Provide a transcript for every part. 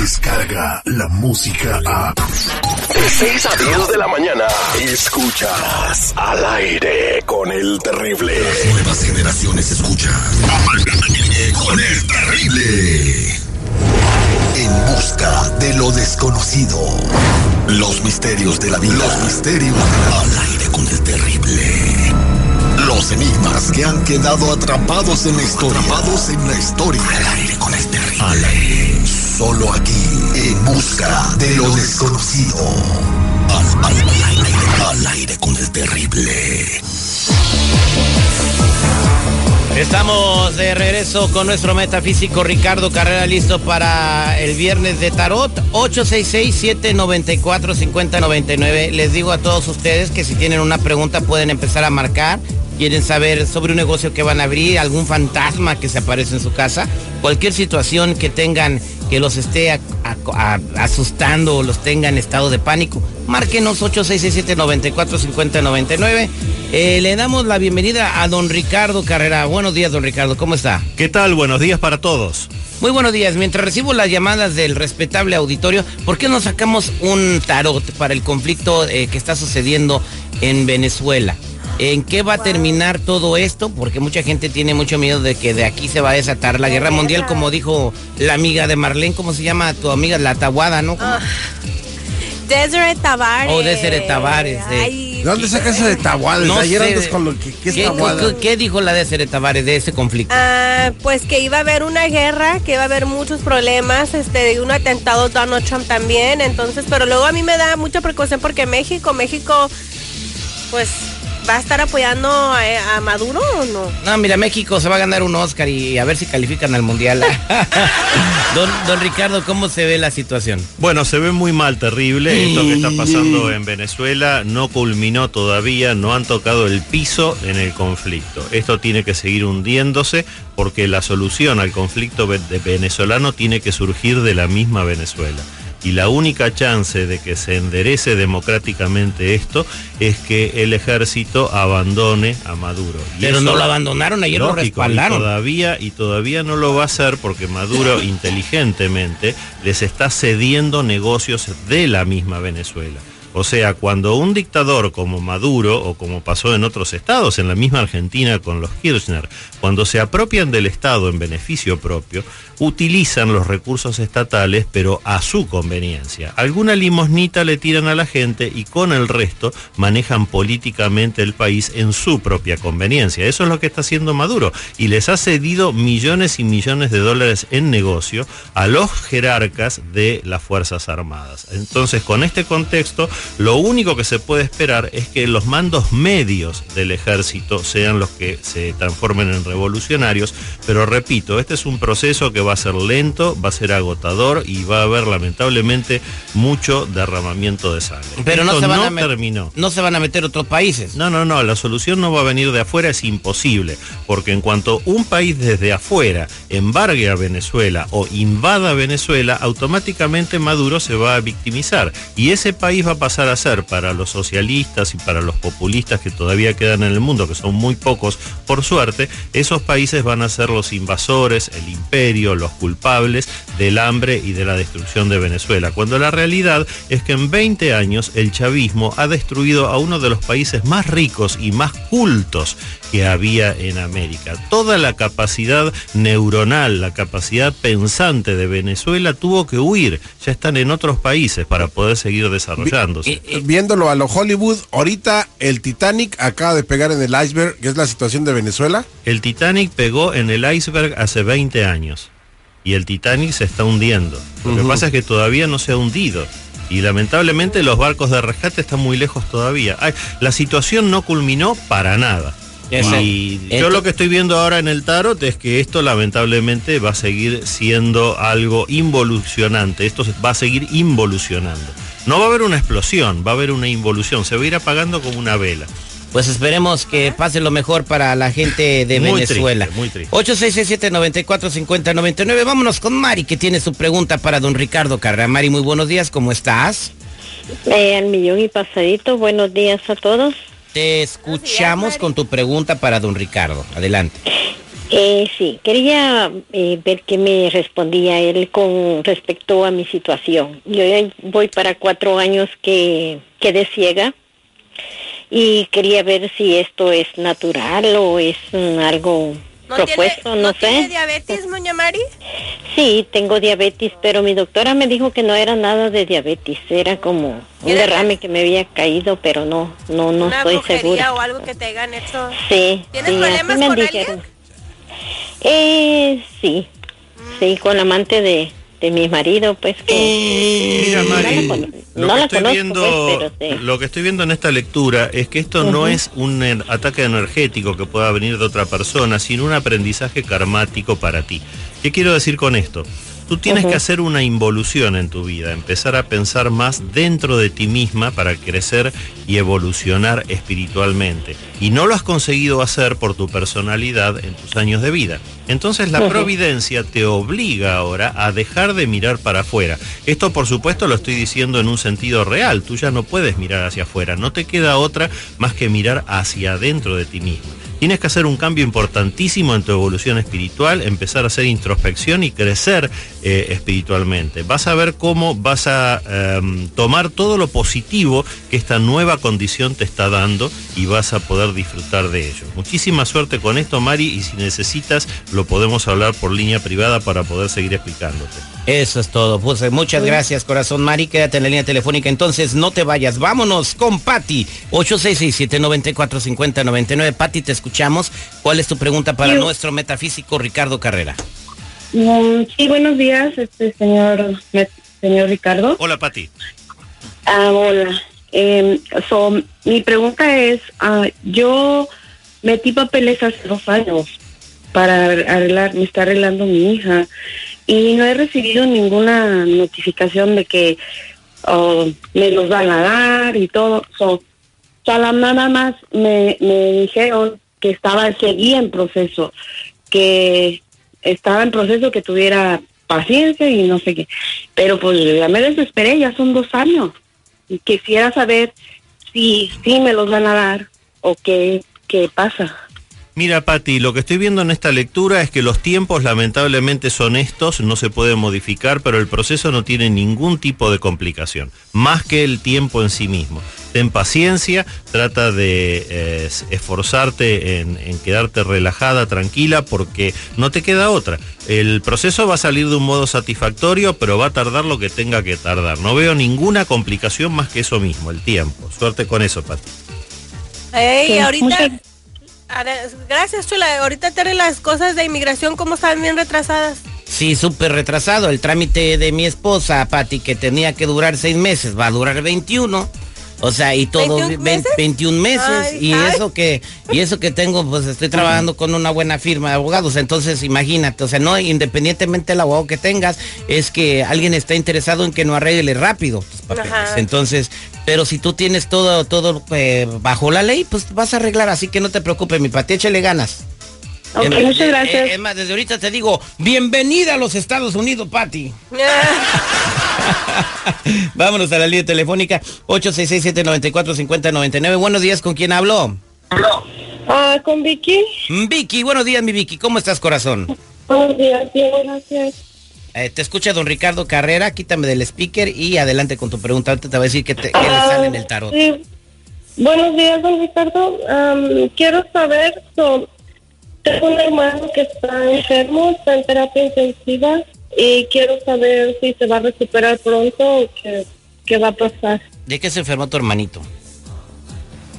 llega la música a... De 6 a 10 de la mañana, escuchas al aire con el terrible. Las nuevas generaciones escuchan al aire con el terrible. En busca de lo desconocido. Los misterios de la vida. Los misterios al aire con el terrible. Los enigmas que han quedado atrapados en la historia. Atrapados en la historia. Al aire con el terrible. Al aire. Solo aquí. En busca de lo desconocido. Al, al- aire, al aire con el terrible. Estamos de regreso con nuestro metafísico Ricardo Carrera, listo para el viernes de Tarot. 866-794-5099. Les digo a todos ustedes que si tienen una pregunta pueden empezar a marcar. Quieren saber sobre un negocio que van a abrir, algún fantasma que se aparece en su casa, cualquier situación que tengan que los esté a- a- a- asustando o los tenga en estado de pánico, márquenos 867-94-5099. Eh, le damos la bienvenida a don Ricardo Carrera. Buenos días, don Ricardo, ¿cómo está? ¿Qué tal? Buenos días para todos. Muy buenos días. Mientras recibo las llamadas del respetable auditorio, ¿por qué no sacamos un tarot para el conflicto eh, que está sucediendo en Venezuela? ¿En qué va a terminar todo esto? Porque mucha gente tiene mucho miedo de que de aquí se va a desatar la guerra mundial, como dijo la amiga de Marlene, ¿cómo se llama tu amiga? La Taguada, ¿no? ¿Cómo? Deseret Tavares. Oh, Deseret Tavares, ¿De dónde sacas eso de Tahuades? No Ayer sé. andas con lo que, ¿qué es ¿Qué, Tahuada? qué- qué dijo la Deseret Tavares de ese conflicto? ah, pues que iba a haber una guerra, que iba a haber muchos problemas, este, un atentado Donald Trump también, entonces, pero luego a mí me da mucha precaución porque México, México, pues, ¿va a estar apoyando a, a Maduro o no? No, mira, México se va a ganar un Oscar y a ver si califican al Mundial. don, don Ricardo, ¿cómo se ve la situación? Bueno, se ve muy mal, terrible. Esto que está pasando en Venezuela no culminó todavía, no han tocado el piso en el conflicto. Esto tiene que seguir hundiéndose porque la solución al conflicto venezolano tiene que surgir de la misma Venezuela. Y la única chance de que se enderece democráticamente esto es que el ejército abandone a Maduro. Y Pero no lo abandonaron, ayer lo Lógico, y respaldaron. todavía, y todavía no lo va a hacer porque Maduro inteligentemente les está cediendo negocios de la misma Venezuela. O sea, cuando un dictador como Maduro, o como pasó en otros estados, en la misma Argentina con los Kirchner, cuando se apropian del Estado en beneficio propio, utilizan los recursos estatales, pero a su conveniencia. Alguna limosnita le tiran a la gente y con el resto manejan políticamente el país en su propia conveniencia. Eso es lo que está haciendo Maduro. Y les ha cedido millones y millones de dólares en negocio a los jerarcas de las Fuerzas Armadas. Entonces, con este contexto, lo único que se puede esperar es que los mandos medios del ejército sean los que se transformen en revolucionarios. Pero repito, este es un proceso que va a ser lento, va a ser agotador y va a haber lamentablemente mucho derramamiento de sangre. Pero no se, van a terminó. no se van a meter otros países. No, no, no, la solución no va a venir de afuera, es imposible, porque en cuanto un país desde afuera embargue a Venezuela o invada Venezuela, automáticamente Maduro se va a victimizar y ese país va a pasar a ser para los socialistas y para los populistas que todavía quedan en el mundo, que son muy pocos por suerte, esos países van a ser los invasores, el imperio, los culpables del hambre y de la destrucción de Venezuela, cuando la realidad es que en 20 años el chavismo ha destruido a uno de los países más ricos y más cultos que había en América. Toda la capacidad neuronal, la capacidad pensante de Venezuela tuvo que huir, ya están en otros países para poder seguir desarrollándose. Eh, eh, Viéndolo a lo Hollywood, ahorita el Titanic acaba de pegar en el iceberg, que es la situación de Venezuela. El Titanic pegó en el iceberg hace 20 años y el Titanic se está hundiendo. Lo que pasa es que todavía no se ha hundido. Y lamentablemente los barcos de rescate están muy lejos todavía. Ay, la situación no culminó para nada. Y yo lo que estoy viendo ahora en el tarot es que esto lamentablemente va a seguir siendo algo involucionante. Esto va a seguir involucionando. No va a haber una explosión, va a haber una involución. Se va a ir apagando como una vela. Pues esperemos que pase lo mejor para la gente de Muy Venezuela. triste, muy triste. 8667-945099. Vámonos con Mari, que tiene su pregunta para don Ricardo Carrera. Mari, muy buenos días, ¿cómo estás? Eh, al millón y pasadito, buenos días a todos. Te escuchamos con tu pregunta para don Ricardo. Adelante. Eh, sí, quería eh, ver qué me respondía él con respecto a mi situación. Yo ya voy para cuatro años que quedé ciega y quería ver si esto es natural o es mm, algo ¿No propuesto, tiene, no, ¿no sé. tiene diabetes, doña Mari? Sí, tengo diabetes, pero mi doctora me dijo que no era nada de diabetes, era como un ¿Tiene- derrame que me había caído, pero no, no, no Una estoy segura. o algo que te hayan hecho. Sí, ¿Tienes sí, así problemas me con dijeron. Eh, sí, sí, con la amante de, de mi marido, pues que... Mira, Mari, no la, lo, no que la estoy conozco, viendo, pues, sí. lo que estoy viendo en esta lectura es que esto no es un eh, ataque energético que pueda venir de otra persona, sino un aprendizaje karmático para ti. ¿Qué quiero decir con esto? Tú tienes que hacer una involución en tu vida, empezar a pensar más dentro de ti misma para crecer y evolucionar espiritualmente. Y no lo has conseguido hacer por tu personalidad en tus años de vida. Entonces la providencia te obliga ahora a dejar de mirar para afuera. Esto por supuesto lo estoy diciendo en un sentido real. Tú ya no puedes mirar hacia afuera. No te queda otra más que mirar hacia adentro de ti mismo. Tienes que hacer un cambio importantísimo en tu evolución espiritual, empezar a hacer introspección y crecer eh, espiritualmente. Vas a ver cómo vas a em, tomar todo lo positivo que esta nueva condición te está dando y vas a poder disfrutar de ello. Muchísima suerte con esto, Mari, y si necesitas lo podemos hablar por línea privada para poder seguir explicándote. Eso es todo. Pues eh, muchas gracias, corazón Mari. Quédate en la línea telefónica. Entonces, no te vayas. Vámonos con Patti. 8667-945099. Patti, te escuchamos. ¿Cuál es tu pregunta para Sí. nuestro metafísico Ricardo Carrera? Mm, sí, buenos días, este señor, señor Ricardo. Hola, Pati. Ah, hola. Eh, so, mi pregunta es, ah, yo metí papeles hace dos años para arreglar, me está arreglando mi hija y no he recibido ninguna notificación de que oh, me los van a dar y todo. So, solo nada más me, me dijeron que estaba, seguía en proceso, que estaba en proceso, que tuviera paciencia y no sé qué. Pero pues ya me desesperé, ya son dos años. Y quisiera saber si, si me los van a dar o qué, qué pasa. Mira, Pati, lo que estoy viendo en esta lectura es que los tiempos lamentablemente son estos, no se pueden modificar, pero el proceso no tiene ningún tipo de complicación, más que el tiempo en sí mismo. Ten paciencia, trata de eh, es- esforzarte en, en quedarte relajada, tranquila, porque no te queda otra. El proceso va a salir de un modo satisfactorio, pero va a tardar lo que tenga que tardar. No veo ninguna complicación más que eso mismo, el tiempo. Suerte con eso, Pati. Ey, Sí, ahorita. muchas- Gracias, Chula. Ahorita tiene las cosas de inmigración, ¿cómo están bien retrasadas? Sí, súper retrasado. El trámite de mi esposa, Patti, que tenía que durar seis meses, va a durar 21. O sea, y todo 21 ve- meses? 21 meses. Ay, y ay. eso que y eso que tengo, pues estoy trabajando con una buena firma de abogados. Entonces, imagínate, o sea, no independientemente del abogado que tengas, es que alguien está interesado en que no arregle rápido tus papeles. Ajá. Entonces, pero si tú tienes todo todo eh, bajo la ley, pues vas a arreglar, así que no te preocupes, mi Pati, échale ganas. Ok, Es más, muchas eh, gracias. eh, es más, desde ahorita te digo, bienvenida a los Estados Unidos, Patti. Vámonos a la línea telefónica 866-794-5099. Buenos días, ¿con quién hablo? Ah, con Vicky. Mm, Vicky, buenos días, mi Vicky. ¿Cómo estás, corazón? Buenos días, bien, gracias. Eh, te escucha don Ricardo Carrera, quítame del speaker y adelante con tu pregunta. Ahorita te va a decir que, te, que le Ah, sale en el tarot. sí. Buenos días, don Ricardo. Am, quiero saber, so, tengo un hermano que está enfermo, está en terapia intensiva y quiero saber si se va a recuperar pronto o qué, qué va a pasar. ¿De qué se enfermó tu hermanito?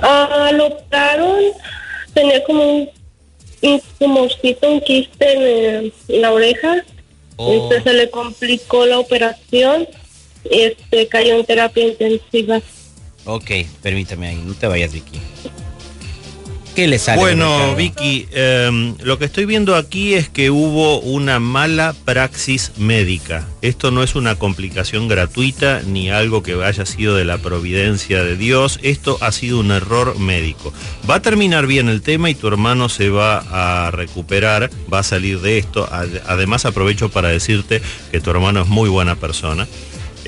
Ah, lo operaron, tenía como un, un tumorcito, un quiste en, la oreja. Oh, Este, se le complicó la operación y este, cayó en terapia intensiva. ok, permítame ahí, no te vayas, Vicky. ¿Qué le sale? Bueno? Vicky, em, lo que estoy viendo aquí es que hubo una mala praxis médica. Esto no es una complicación gratuita ni algo que haya sido de la providencia de Dios. Esto ha sido un error médico. Va a terminar bien el tema y tu hermano se va a recuperar, va a salir de esto. Ad- Además aprovecho para decirte que tu hermano es muy buena persona.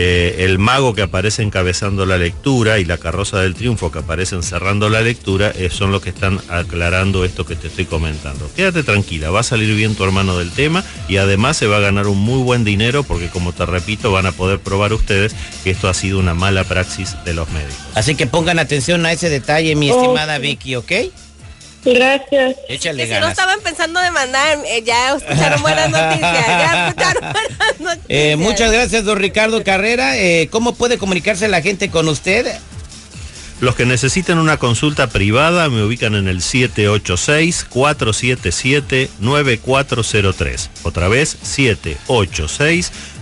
Eh, el mago que aparece encabezando la lectura y la carroza del triunfo que aparecen cerrando la lectura eh, son los que están aclarando esto que te estoy comentando. Quédate tranquila, va a salir bien tu hermano del tema y además se va a ganar un muy buen dinero porque como te repito van a poder probar ustedes que esto ha sido una mala praxis de los médicos. Así que pongan atención a ese detalle, mi estimada Vicky, ¿ok? Gracias. Échale Que si no estaban pensando demandar, eh, ya escucharon buenas noticias. Ya escucharon buenas noticias. Eh, muchas gracias, don Ricardo Carrera. Eh, ¿Cómo puede comunicarse la gente con usted? Los que necesiten una consulta privada me ubican en el 786-477-9403. Otra vez,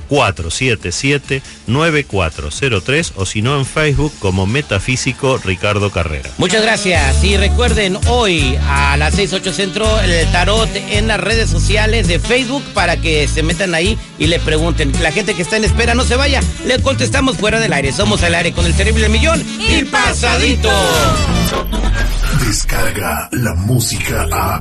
786-477-9403 o si no en Facebook como Metafísico Ricardo Carrera. Muchas gracias. Y recuerden, hoy a las 6.8 Centro, el tarot en las redes sociales de Facebook para que se metan ahí y le pregunten. La gente que está en espera no se vaya. Le contestamos fuera del aire. Somos al aire con el terrible millón y pasadito. Descarga la música a.